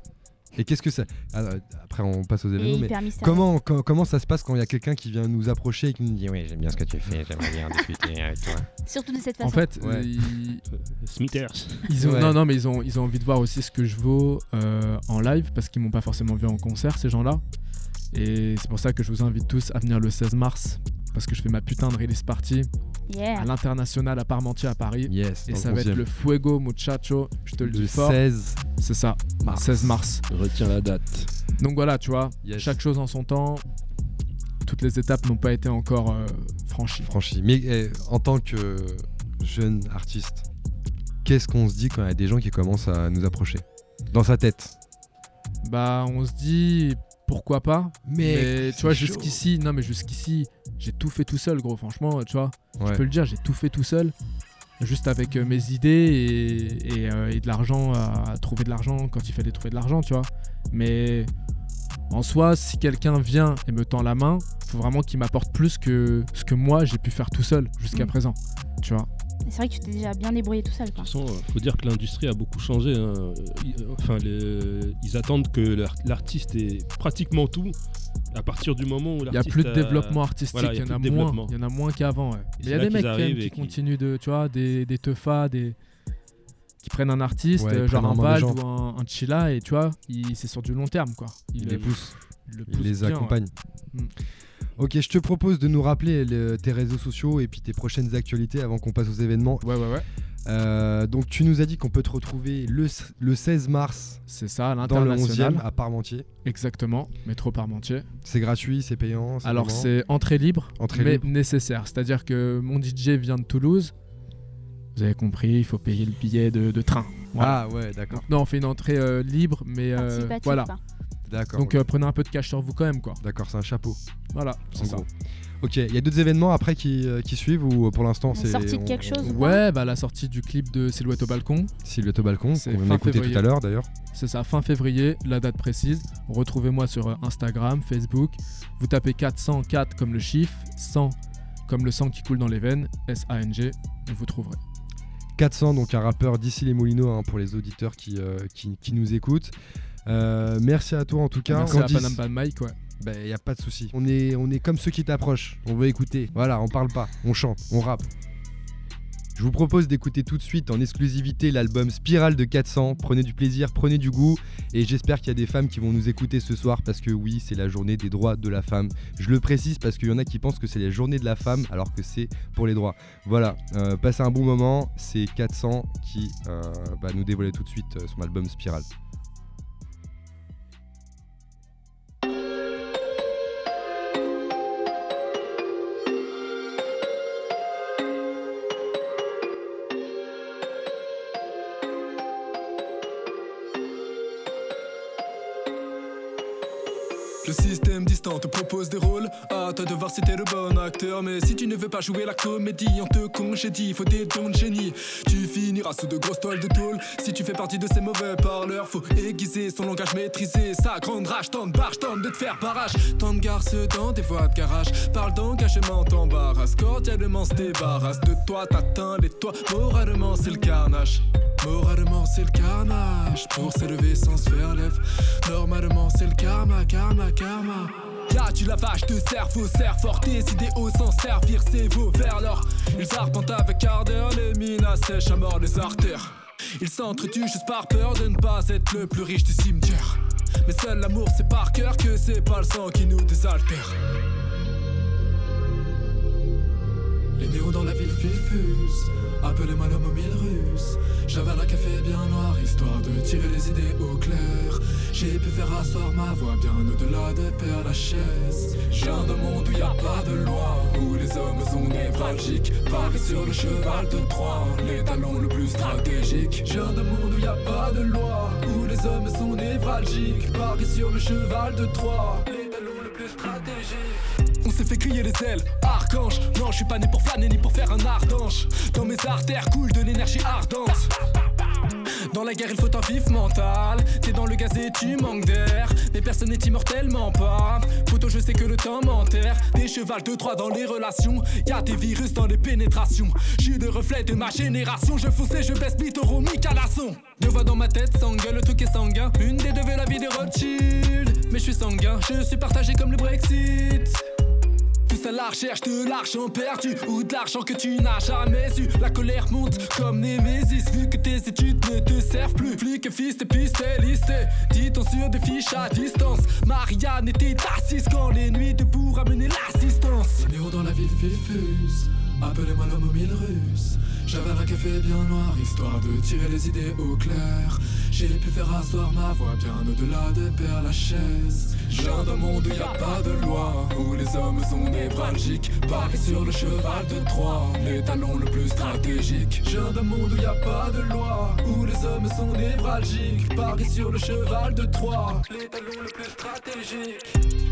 Et qu'est-ce que ça. Alors, après, on passe aux événements. Mais comment, co- comment ça se passe quand il y a quelqu'un qui vient nous approcher et qui nous dit Oui, j'aime bien ce que tu fais, j'aimerais bien discuter avec toi? Surtout de cette façon. En fait, Ouais. euh, [laughs] ils, Smithers. ils ont, Ouais. non, non, mais ils ont, ils ont envie de voir aussi ce que je vaux euh, en live parce qu'ils m'ont pas forcément vu en concert, ces gens-là. Et c'est pour ça que je vous invite tous à venir le 16 mars parce que je fais ma putain de release party Yeah. à l'international à Parmentier à Paris. Yes. Et ça va être 11e. le Fuego Muchacho, je te le, Le dis fort. 16 C'est ça, mars. 16 mars. Retiens la date. Donc voilà, tu vois, Yes. chaque chose en son temps. Toutes les étapes n'ont pas été encore euh, franchies. franchi. Mais eh, en tant que jeune artiste, qu'est-ce qu'on se dit quand il y a des gens qui commencent à nous approcher? Dans sa tête. Bah, on se dit pourquoi pas? Mais, Mais, tu vois, jusqu'ici, non, mais jusqu'ici, j'ai tout fait tout seul, gros. Franchement, tu vois, Ouais. je peux le dire, j'ai tout fait tout seul. Juste avec euh, mes idées et, et, euh, et de l'argent, à, à trouver de l'argent quand il fallait trouver de l'argent, tu vois. Mais en soi, si quelqu'un vient et me tend la main, faut vraiment qu'il m'apporte plus que ce que moi j'ai pu faire tout seul jusqu'à Mm. présent. Tu vois. C'est vrai que tu t'es déjà bien débrouillé tout seul. Quoi. De toute façon, il faut dire que l'industrie a beaucoup changé. hein. Ils, enfin, les- ils attendent que l'ar- l'artiste ait pratiquement tout. À partir du moment où Il y a plus de a- développement artistique, voilà, il y, en plus a de moins. Il y en a moins qu'avant. ouais. Mais il y a des mecs quand même qui continuent de, tu vois, des, des teufas, des qui prennent un artiste, Ouais, euh, genre un Vald ou un, un Chilla, et tu vois, il- c'est sur du long terme, quoi. Il le- les pousse, il le il pousse les bien, ouais. accompagne. Mm. Ok, je te propose de nous rappeler le- tes réseaux sociaux et puis tes prochaines actualités avant qu'on passe aux événements. Ouais, ouais, ouais. Euh, donc tu nous as dit qu'on peut te retrouver le, le 16 mars C'est ça, à dans le 11e l'international. à Parmentier. Exactement, métro Parmentier. C'est gratuit, c'est payant. c'est Alors c'est entrée libre, Entrée mais libre. nécessaire. C'est-à-dire que mon DJ vient de Toulouse. Vous avez compris, il faut payer le billet de, de train. Voilà. Ah ouais, d'accord, non, on fait une entrée euh, libre, mais euh, voilà. quoi. D'accord. Donc euh, prenez un peu de cash sur vous quand même, quoi. D'accord, c'est un chapeau. Voilà, c'est ça. gros. Ok, il y a d'autres événements après qui, euh, qui suivent ou euh, pour l'instant La c'est. sortie de on- quelque chose ou Ouais, bah la sortie du clip de Silhouette au balcon, Silhouette au balcon, C'est qu'on vient d'écouter tout à l'heure d'ailleurs. c'est ça, fin février, la date précise. Retrouvez-moi sur Instagram, Facebook. Vous tapez 404 comme le chiffre, 100 comme le sang qui coule dans les veines, S-A-N-G, et vous trouverez. 400, donc un rappeur d'ici les Moulineaux hein, pour les auditeurs qui, euh, qui, qui nous écoutent. Euh, merci à toi en tout cas. Merci à Candice. Panam Pan Mike, ouais. Ben, y a pas de souci. On est, on est comme ceux qui t'approchent. On veut écouter. Voilà, on parle pas, on chante, on rappe. Je vous propose d'écouter tout de suite en exclusivité l'album Spirale de 400. Prenez du plaisir, prenez du goût. Et j'espère qu'il y a des femmes qui vont nous écouter ce soir parce que oui, c'est la journée des droits de la femme. Je le précise parce qu'il y en a qui pensent que c'est la journée de la femme alors que c'est pour les droits. Voilà, euh, passez un bon moment. C'est 400 qui euh, va nous dévoiler tout de suite son album Spirale. Le système distant te propose des rôles. À toi de voir si t'es le bon acteur. Mais si tu ne veux pas jouer la comédie, on te congédie. Faut des dons de génie. Tu finiras sous de grosses toiles de tôle. Si tu fais partie de ces mauvais parleurs, faut aiguiser son langage maîtrisé. Sa grande rage, tente barge, tente de te faire barrage. Tente garce dans des voies de garage. Parle d'engagement, t'embarrasse. Cordialement se débarrasse de toi, t'atteins les toits. Moralement, c'est le carnage. Moralement, c'est le carnage. Pour s'élever sans se faire lève. Normalement, c'est le karma, karma, karma. Là, tu la vache de cerveau, serre fort tes idéaux sans servir ses veaux vers l'or. Ils arpentent avec ardeur, les mines assèchent à mort les artères. Ils s'entretuent juste par peur de ne pas être le plus riche du cimetière. Mais seul l'amour, c'est par cœur que c'est pas le sang qui nous désaltère. Les néons dans la ville Appelez-moi l'homme aux mille russes. J'avale un café bien noir, histoire de tirer les idées au clair. J'ai pu faire asseoir ma voix bien au-delà des pères lachaise. Je viens d'un monde où y a pas de loi, où les hommes sont névralgiques. Paris sur le cheval de Troie, l'étalon le plus stratégique. Je viens d'un monde où y a pas de loi, où les hommes sont névralgiques. Paris sur le cheval de Troie, s'est fait crier les ailes, archange. Non, je suis pas né pour flâner ni pour faire un ardange. Dans mes artères coule de l'énergie ardente. Dans la guerre, il faut un vif mental. T'es dans le gaz et tu manques d'air. Mais personne n'est immortellement pas. Poto, je sais que le temps m'enterre. Des chevals de trois dans les relations. Y'a des virus dans les pénétrations. J'suis le reflet de ma génération. Je et je baisse Bitoro, à la son. Deux voix dans ma tête, sanguin, le truc est sanguin. Une des deux veut la vie de Rothschild. Mais je suis sanguin, je suis partagé comme le Brexit. À la recherche de l'argent perdu ou de l'argent que tu n'as jamais eu. La colère monte comme Némésis, vu que tes études ne te servent plus. Flic, fils, piste, listé. Dit-on sur des fiches à distance. Marianne était assise quand les nuits debout ramenaient l'assistance. Néons dans la ville fusent. Appelez-moi l'homme aux mille russes. J'avais un café bien noir, histoire de tirer les idées au clair. J'ai pu faire asseoir ma voix bien au-delà des pères lachaise. Viens d'un monde où y a pas de loi, où les hommes sont névralgiques. Paris sur le cheval de Troie, l'étalon le plus stratégique. Viens d'un monde où y a pas de loi, où les hommes sont névralgiques. Paris sur le cheval de Troie, l'étalon le plus stratégique.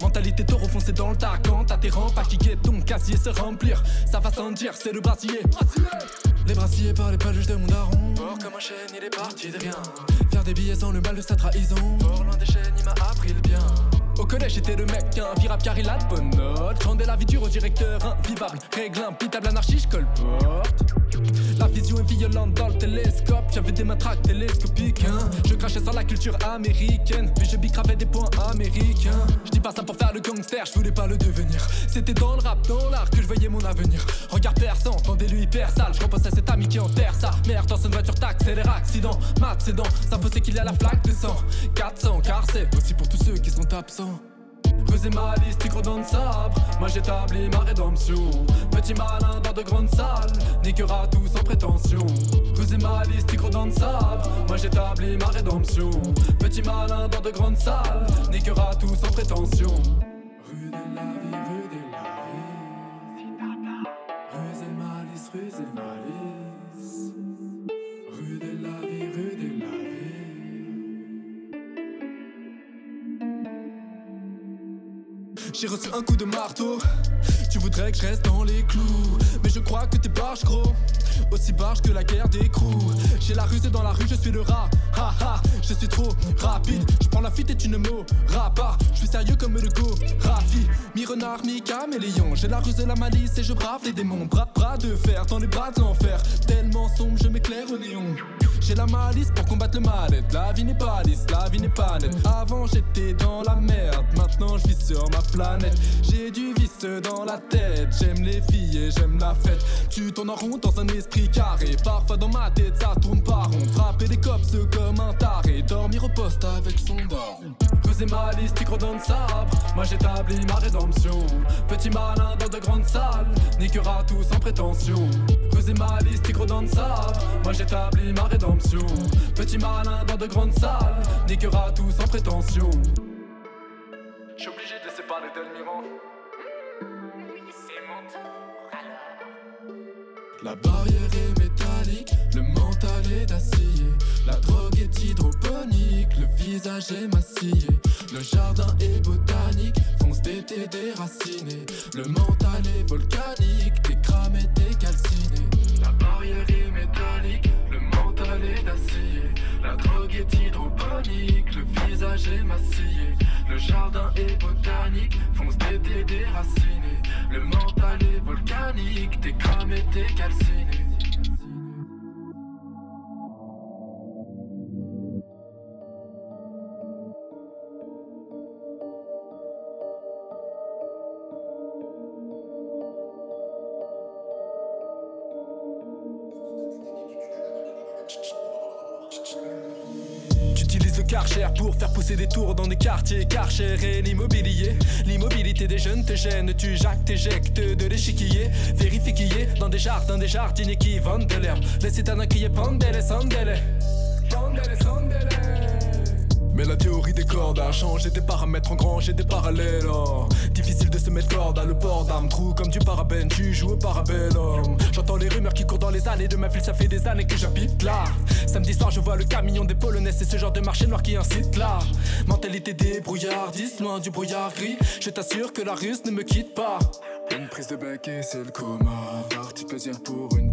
Mentalité taureau foncé dans le tas. Quand t'as tes kicker ton casier se remplir. Ça va sans dire c'est le brassier. Les brassiers parlaient pas le juge de mon daron. Fort comme un chêne il est parti de rien. Faire des billets sans le mal de sa trahison. Fort loin des chaînes il m'a appris le bien collège j'étais le mec invirable car il a de bonnes notes Rendais la vie dure au directeur invivable Règle impitable anarchie je colporte la vision est violente dans le télescope. J'avais des matraques télescopiques. Hein. Je crachais sur la culture américaine. Mais je bicravais des points américains. Je dis pas ça pour faire le gangster, je voulais pas le devenir. C'était dans le rap, dans l'art que je voyais mon avenir. Regard perçant, tendez-lui hyper sale. Je repassais cet ami qui enterre ça. Merde, dans une voiture t'accélère, accident. Mat, c'est dans. Ça faut c'est qu'il y a la flaque de sang. 400, car c'est aussi pour tous ceux qui sont absents. Creuser ma liste, tigre dans le sabre. Moi j'établis ma rédemption. Petit malin dans de grandes salles, niquera tout sans prétention. Creuser ma liste, tigre dans le sabre. Moi j'établis ma rédemption. Petit malin dans de grandes salles, niquera tout sans prétention. J'ai reçu un coup de marteau. Tu voudrais que je reste dans les clous. Mais je crois que t'es barge gros. Aussi barge que la guerre des. J'ai la ruse et dans la rue, je suis le rat. Ha ha, je suis trop rapide. Je prends la fuite et tu ne m'auras pas. Je suis sérieux comme le go. Rafi, mi renard, mi caméléon. J'ai la ruse et la malice et je brave les démons. Bras, bras de fer dans les bras de l'enfer. Tellement sombre, je m'éclaire au néon. J'ai la malice pour combattre le mal La vie n'est pas lisse, la vie n'est pas nette. Avant j'étais dans la merde, maintenant je vis sur ma planète. J'ai du vice dans la j'aime les filles et j'aime la fête. Tu tournes en rond dans un esprit carré. Parfois dans ma tête ça tourne pas rond. Frapper des cops comme un taré. Dormir au poste avec son daron. Creuser ma liste, tigre dans le sabre. Moi j'établis ma rédemption. Petit malin dans de grandes salles, niquera tout sans prétention. Creuser ma liste, tigre dans le sabre. Moi j'établis ma rédemption. Petit malin dans de grandes salles, niquera tout sans prétention. J'suis obligé de séparer d'Elmiran. La barrière est métallique, le mental est d'acier. La drogue est hydroponique, le visage est massillé. Le jardin est botanique, fonce d'été déraciné. Le mental est volcanique, t'es cramé, t'es calciné. La barrière est métallique, le mental est d'acier. La drogue est hydroponique, le visage est massillé. Le jardin est botanique, fonce d'été déraciné. Le mental est volcanique, t'es cramé, t'es calciné. Faire pousser des tours dans des quartiers Karcher et l'immobilier. L'immobilité des jeunes te gêne Tu jacques, t'éjectes de l'échiquier. Vérifie qui est dans des jardins Des jardiniers qui vendent de l'herbe. Les citadins crient pandele, sandele Pandele, sandele Mais la théorie des cordes a changé des paramètres, engrangé des parallèles. oh. Difficile de se mettre corde à le port d'armes, trou comme du parabène, tu joues au parabellum. J'entends les rumeurs qui courent dans les allées de ma ville, ça fait des années que j'habite là. Samedi soir, je vois le camion des Polonais, c'est ce genre de marché noir qui incite là. Mentalité débrouillardiste, loin du brouillard gris. Je t'assure que la russe ne me quitte pas. Une prise de bec et c'est le coma. Partie de plaisir pour une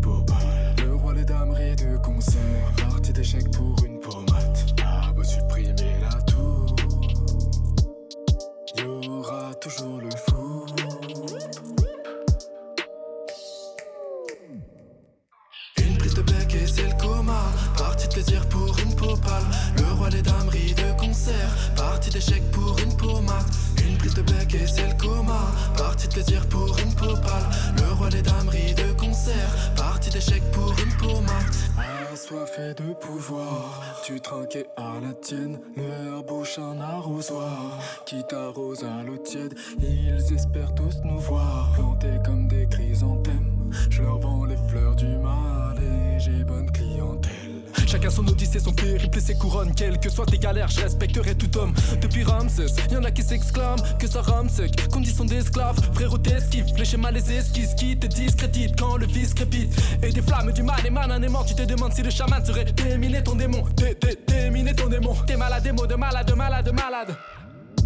ses couronnes. Quelles que soient tes galères, je respecterai tout homme. Depuis Ramsès, y en a qui s'exclament que ça rame sec, condition d'esclave. Frérot, t'esquives, les schémas, les esquisses qui te discréditent quand le vice crépite. Et des flammes du mal émanent mort, tu te demandes si le chaman serait déminé ton démon. Dé, dé, déminé ton démon. T'es malade, mots de malade, malade, malade.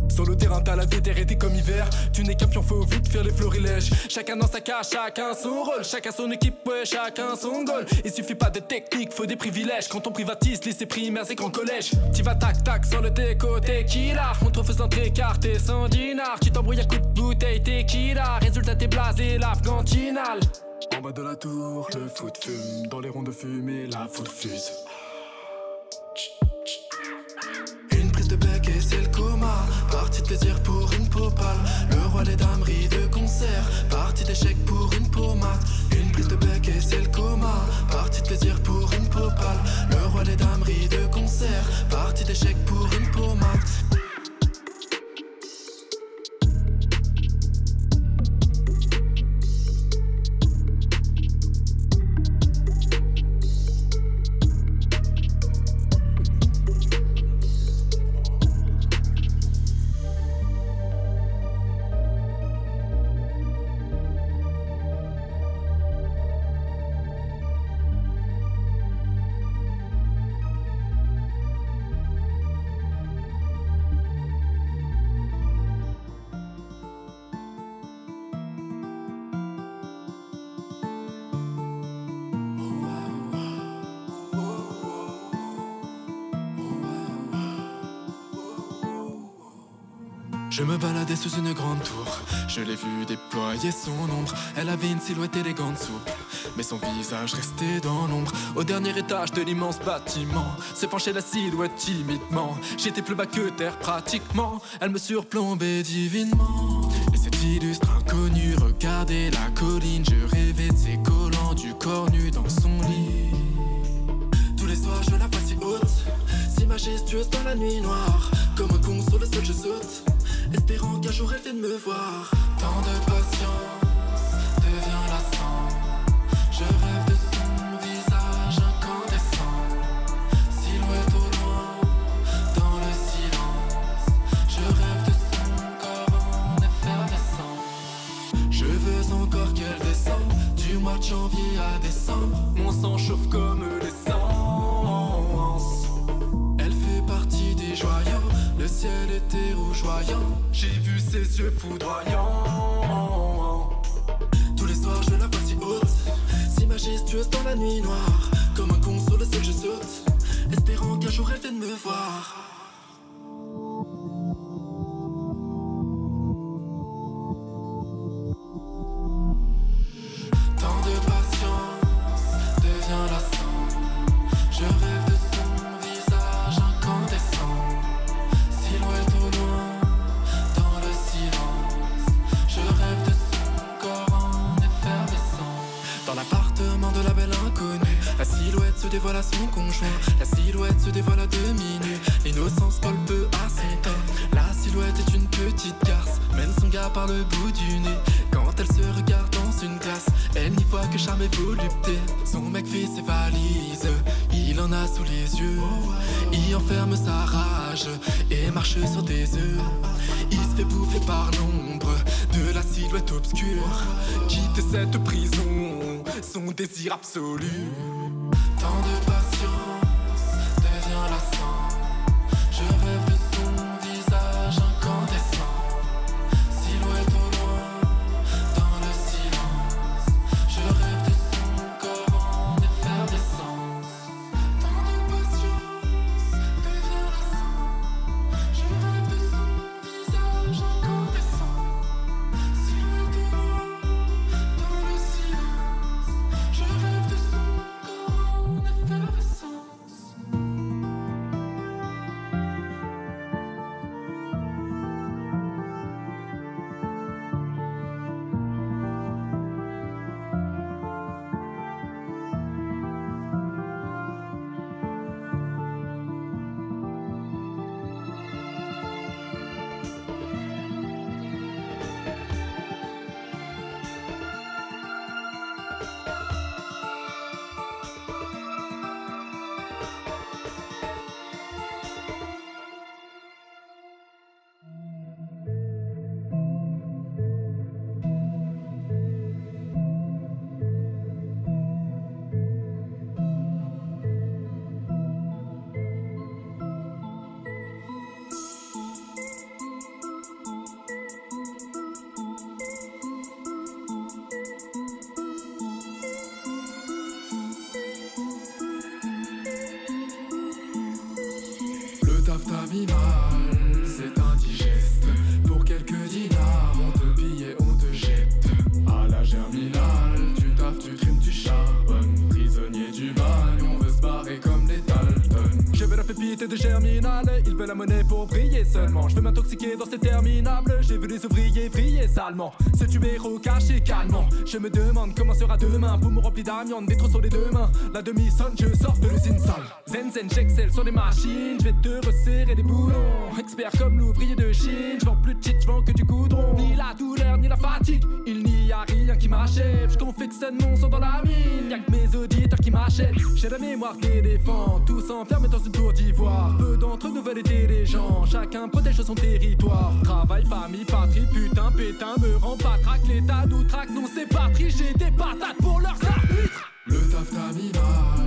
Sur le terrain, t'as la t'es comme hiver. Tu n'es qu'un pion, faut vite faire les florilèges. Chacun dans sa cage, chacun son rôle. Chacun son équipe, ouais, chacun son goal. Il suffit pas de technique, faut des privilèges. Quand on privatise, lycée primaire, et grand collège. Tu vas tac tac sur le déco, tequila. On te faisant écarter sans dinar. Tu t'embrouilles à coups de bouteille, tequila. Résultat, t'es blasé, l'Afgantinal. En bas de la tour, le foot fume. Dans les ronds de fumée, la foot fuse. Partie de plaisir pour une popale. Le roi, les dames rient de concert. Partie d'échec pour une pommade. Une prise de bec et c'est le coma. Partie de plaisir pour une popale. Le roi, les dames rient de concert. Partie d'échec pour Vue déployer son ombre. Elle avait une silhouette élégante souple. Mais son visage restait dans l'ombre. Au dernier étage de l'immense bâtiment, se penchait la silhouette timidement. J'étais plus bas que terre pratiquement. Elle me surplombait divinement. Et cet illustre inconnu regardait la colline. Je rêvais de ses collants, du corps nu dans son lit. Tous les soirs, je la vois si haute, si majestueuse dans la nuit noire. Comme un con sur le sol, je saute, espérant qu'un jour elle vienne me voir. Tant de patience devient lassant. Je rêve de son visage incandescent. Silhouette au loin, dans le silence. Je rêve de son corps en effervescent. Je veux encore qu'elle descende du mois de janvier à décembre. Mon sang chauffe comme J'ai vu ses yeux foudroyants. Tous les soirs, je la vois si haute, si majestueuse dans la nuit noire. Comme un con sur le sol, je saute, espérant qu'un jour elle vienne me voir. Ce tubéro caché calmement, je me demande comment sera demain. Pour me remplir d'amiante, des trous sur les deux mains. La demi-sonne, je sors de l'usine sale. Zen zen, j'excelle sur les machines, je vais te resserrer les boulons. Expert comme l'ouvrier de Chine, je vends plus de shit, je vends que du goudron. Ni la douleur, ni la fatigue, il n'y a rien qui m'achève. Je confectionne mon sang dans la mine, y'a que mes auditeurs qui m'achètent. J'ai la mémoire qui défend, tous enfermés dans une tour d'ivoire. Chacun protège son territoire. Travail, famille, patrie, putain, pétain, me rend patraque. L'état nous traque, non c'est patrie, j'ai des patates pour leurs arbitres. Le taf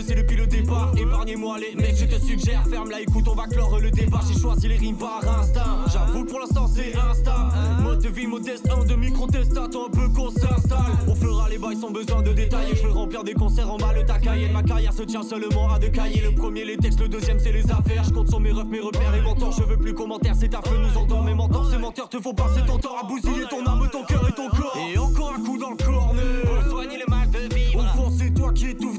le sais depuis le départ, épargnez-moi les mecs, je te suggère, ferme la écoute, on va clore le débat. J'ai choisi les rimes par instinct. J'avoue, pour l'instant, c'est instinct. Mode de vie modeste, un de micro-test, attends un peu qu'on s'installe. On fera les bails sans besoin de détailler. Je veux remplir des concerts en bas le tacaille. Ma carrière se tient seulement à deux cahiers. Le premier, les textes, le deuxième, c'est les affaires. Je compte sur mes refs, mes repères et mentors. Je veux plus commentaires, c'est ta feu, nous entend. Mes mentors, ces menteurs te font passer ton temps à bousiller ton âme, ton cœur et ton corps. Et encore un coup dans le cornet. Pour soigner le mal de vivre. Au fond, c'est toi qui étouffe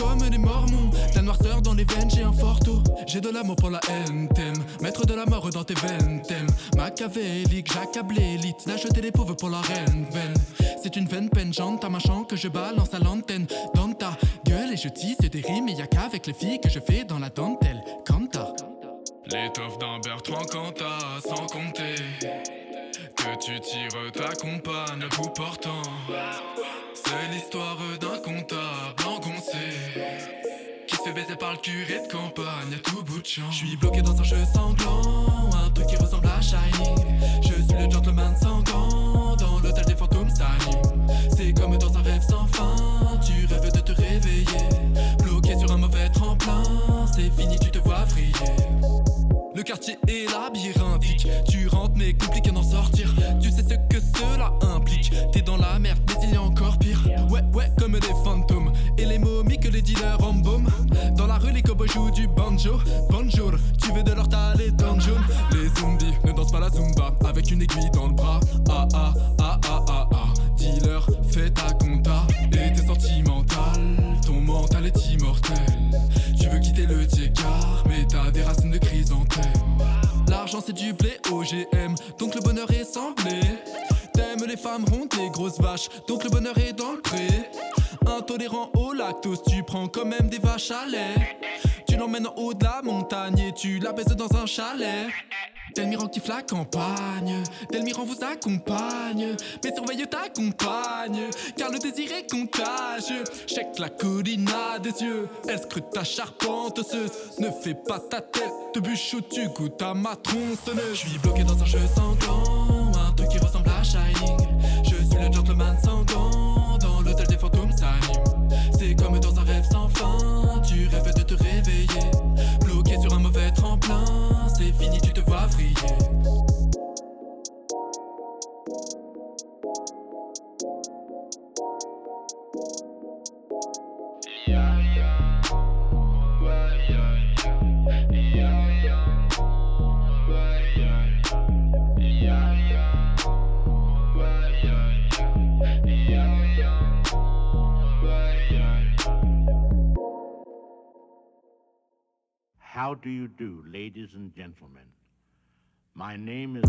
comme les mormons. La noirceur dans les veines, j'ai un forto. J'ai de l'amour pour la haine, t'aimes. Mettre de la mort dans tes veines, t'aimes. Machiavélique, j'accable l'élite. D'acheter les pauvres pour la reine, veine. C'est une veine penchante à ma chambre que je balance à l'antenne. Dans ta gueule et je tisse des rimes. Et y'a qu'avec les filles que je fais dans la dentelle. Canta. L'étoffe d'un Bertrand Cantat, sans compter que tu tires ta compagne bout portant. C'est l'histoire d'un comptable engoncé qui se fait baiser par le curé de campagne à tout bout de champ. Je suis bloqué dans un jeu sanglant, un truc qui ressemble à Shining. Je suis le gentleman sans gants, dans l'hôtel des fantômes s'anime. C'est comme dans un rêve sans fin, tu rêves de te réveiller. Bloqué sur un mauvais tremplin, c'est fini, tu te vois vriller. Le quartier est labyrinthique. Tu rentres, mais compliqué d'en sortir. Tu sais ce que cela implique. T'es dans la merde, mais il y a encore. Ouais, comme les fantômes. Et les momies que les dealers embaument. Dans la rue, les cowboys jouent du banjo. Bonjour, tu veux de leur taler dungeon. Les zombies ne dansent pas la zumba. Avec une aiguille dans le bras. Ah ah ah ah ah ah. Dealer, fais ta compta. Et t'es sentimental. Ton mental est immortel. Tu veux quitter le car mais t'as des racines de chrysanthème. L'argent c'est du blé OGM, donc le bonheur est semblé. T'aimes les femmes rondes, les grosses vaches, donc le bonheur est dans le pré. Intolérant au lactose, tu prends quand même des vaches à lait. Tu l'emmènes en haut de la montagne et tu la baises dans un chalet. Delmiran kiffe la campagne, Delmiran vous accompagne, mais surveille ta compagne, car le désir est contagieux. Check la colline a des yeux, elle scrute ta charpente osseuse. Ne fais pas ta tête de bûche où tu goûtes à ma tronçonneuse. Je suis bloqué dans un jeu sanglant, un truc qui ressemble à Shining. Je suis le gentleman sans gants, C'est comme dans un rêve sans fin, How do you do, ladies and gentlemen? My name is.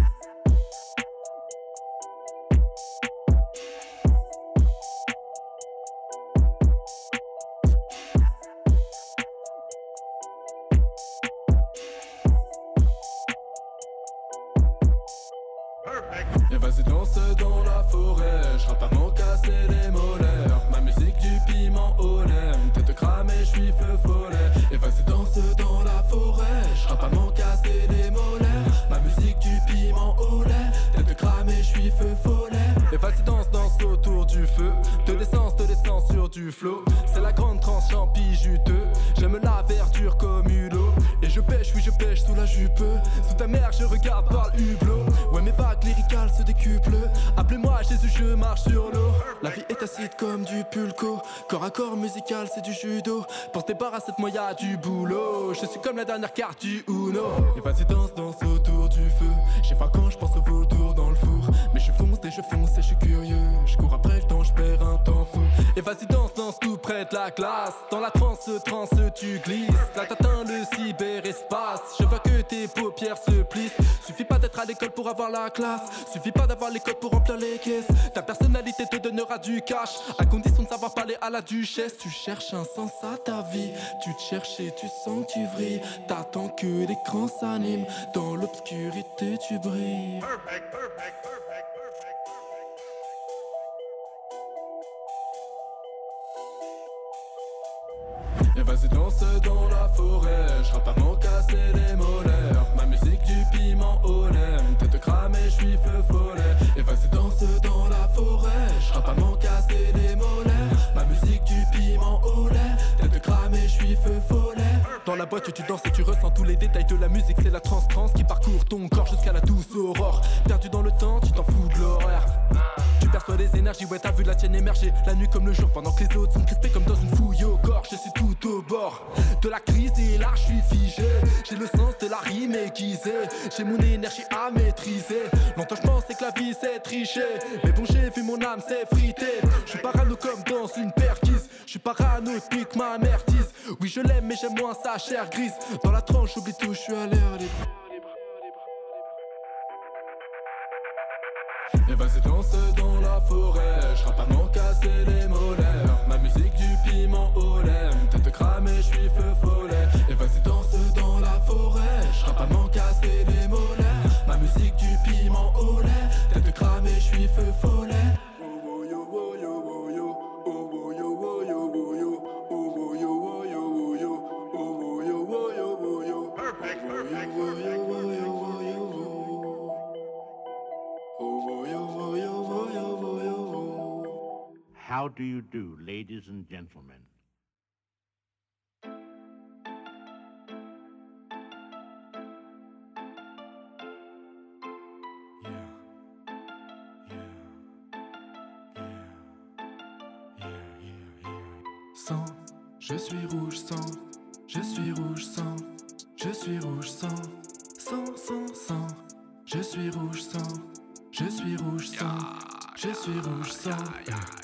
C'est la grande tranche champi juteux, j'aime la verdure comme Hulot. Et je pêche, oui je pêche sous la jupe, sous ta mère je regarde par le hublot. Ouais mes vagues lyricales se décuplent. Appelez-moi Jésus je marche sur l'eau. La vie est acide comme du pulco. Corps à corps musical c'est du judo. Pour se débarrasser de moi y'a du boulot. Je suis comme la dernière carte du Uno. Et vas-y danse danse autour du feu. J'ai faim quand je pense au vautour dans le four. Mais je fonce et je fonce et je suis curieux. Je cours après le temps je perds un temps fou. Et vas-y danse danse la glace Dans la transe transe tu glisses. Là t'atteins le cyberespace. Je vois que tes paupières se plissent. Suffit pas d'être à l'école pour avoir la classe. Suffit pas d'avoir les codes pour remplir les caisses. Ta personnalité te donnera du cash. À condition de savoir parler à la duchesse. Tu cherches un sens à ta vie. Tu te cherches et tu sens que tu vrilles. T'attends que l'écran s'anime. Dans l'obscurité tu brilles Et vas-y danse dans la forêt. Je à m'en casser les molaires. Ma musique du piment au lait. Tête cramée, je suis feu follet. Et vas-y danse dans la forêt. Je à m'en casser les molaires. Ma musique du piment au lait. Tête cramée, je suis feu follet. Dans la boîte tu danses et tu ressens tous les détails de la musique. C'est la trans-trans qui parcourt ton corps jusqu'à la douce aurore. Perdu dans le temps, tu t'en fous de l'horaire perçois les énergies, ouais, t'as vu la tienne émerger. La nuit comme le jour, pendant que les autres sont crispés comme dans une fouille au corps. Je suis tout au bord de la crise et là, je suis figé. J'ai le sens de la rime aiguisée. J'ai mon énergie à maîtriser. Longtemps, je pensais que la vie c'est tricher. Mais bon, j'ai vu mon âme s'effriter. Je suis parano comme dans une perquise. Je suis parano ma mère dise. Oui, je l'aime, mais j'aime moins sa chair grise. Dans la tranche, j'oublie tout, je suis à l'air libre. Vas-y danse dans la forêt. Je pas m'en casser les molaires How do you do, ladies and gentlemen? Je suis rouge sang, je suis rouge sang, je suis rouge sang, sang, sang, sang, je suis rouge sang, je suis rouge sang, je suis rouge sang.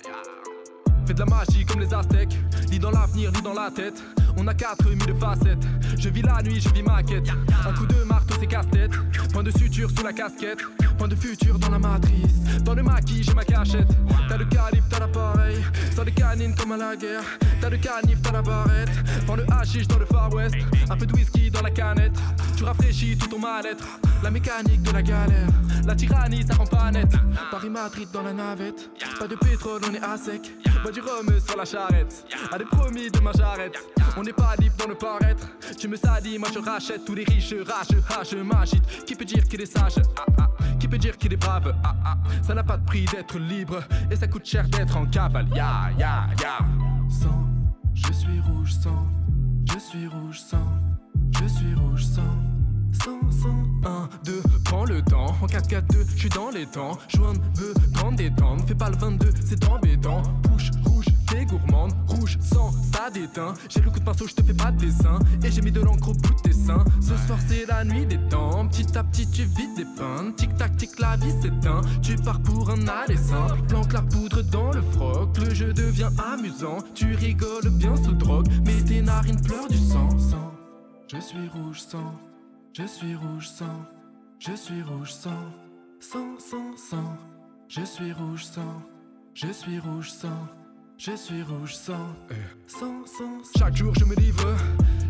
Fais de la magie comme les Aztèques, lis dans l'avenir, lis dans la tête. On a 4000 facettes, je vis la nuit, je vis ma quête. Un coup de marteau, c'est casse-tête. Point de suture sous la casquette, point de futur dans la matrice. Dans le maquis, j'ai ma cachette. T'as le calibre, t'as l'appareil. Sans les canines comme à la guerre. T'as le canif, t'as la barrette. Prends le hashish dans le Far West. Un peu de whisky dans la canette. Tu rafraîchis tout ton mal-être. La mécanique de la galère. La tyrannie, ça rend pas net. Paris-Madrid dans la navette. Pas de pétrole, on est à sec. Bois du rhum sur la charrette. Allez, promis, demain j'arrête. On n'est pas libre dans le paraître. Tu me salis, moi je rachète tous les riches rageux. Ah, je m'agite. Qui peut dire qu'il est sage? Ah, ah. Qui peut dire qu'il est brave? Ah, ah. Ça n'a pas de prix d'être libre. Et ça coûte cher d'être en cavale. Ya, ya, ya. Sang, je suis rouge sang. Je suis rouge sang. Je suis rouge sang. 100, 100, 1, 2, prends le temps. En 4, 4, 2, je suis dans les temps. Joint veux grande détente. Fais pas le 22, c'est embêtant. Rouge, t'es gourmande. Rouge, sang, ça déteint. J'ai le coup de pinceau, je te fais pas de dessin. Et j'ai mis de l'encre au bout de tes seins. Ce soir, c'est la nuit des temps. Petit à petit, tu vides des pains. Tic tac, tic, la vie s'éteint. Tu pars pour un aller simple. Planque la poudre dans le froc. Le jeu devient amusant. Tu rigoles bien sous drogue. Mais tes narines pleurent du sang. sang. Je suis rouge sang. Je suis rouge sang, je suis rouge sang, sang, sang, sang. Je suis rouge sang, je suis rouge sang, je suis rouge sang, sang, sang. Chaque jour je me livre,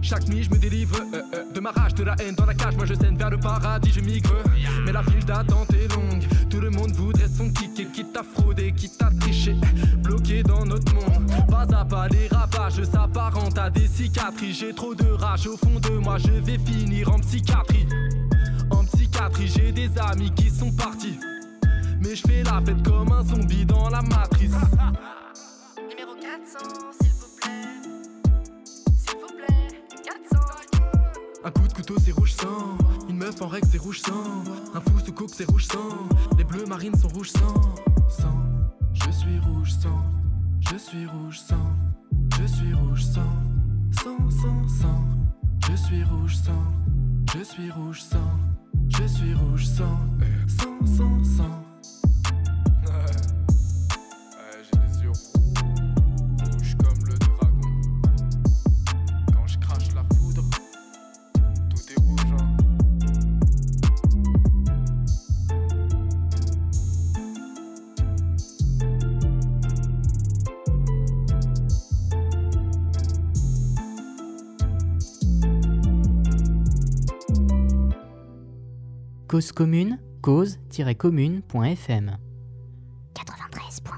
chaque nuit je me délivre euh, euh, de ma rage, de la haine dans la cage. Moi je scène vers le paradis, je migre. Mais la file d'attente est longue, tout le monde voudrait son kick, quitte à frauder, quitte à tricher, bloqué dans notre monde. Pas à pas les ravages s'apparentent à des cicatrices. J'ai trop de rage au fond de moi, je vais finir en psychiatrie. En psychiatrie, j'ai des amis qui sont partis. Mais je fais la fête comme un zombie dans la matrice. Un coup de couteau c'est rouge sang, une meuf en règle c'est rouge sang, un fou sous coke c'est rouge sang, les bleus marines sont rouge sang, sang. Je suis rouge sang, je suis rouge sang, je suis rouge sang, sang, sang, sang. Je suis rouge sang, je suis rouge sang, je suis rouge sang, sang, sang, sang. Cause commune, cause-commune.fm. 93.1.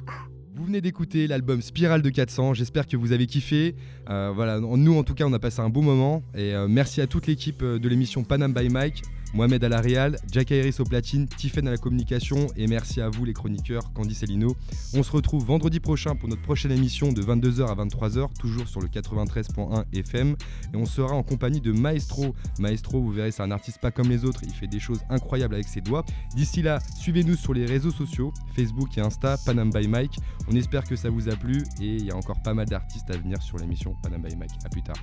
Vous venez d'écouter l'album Spirale de 400, j'espère que vous avez kiffé. Euh, voilà, nous en tout cas on a passé un beau moment et euh, merci à toute l'équipe euh, de l'émission Panam by Mike. Mohamed à la Réal, Jack Iris au platine, Tiffen à la communication et merci à vous les chroniqueurs Candice et. On se retrouve vendredi prochain pour notre prochaine émission de 22h à 23h, toujours sur le 93.1 FM et on sera en compagnie de Maestro. Maestro, vous verrez, c'est un artiste pas comme les autres, il fait des choses incroyables avec ses doigts. D'ici là, suivez-nous sur les réseaux sociaux, Facebook et Insta, Panam by Mike. On espère que ça vous a plu et il y a encore pas mal d'artistes à venir sur l'émission Panam by Mike. A plus tard.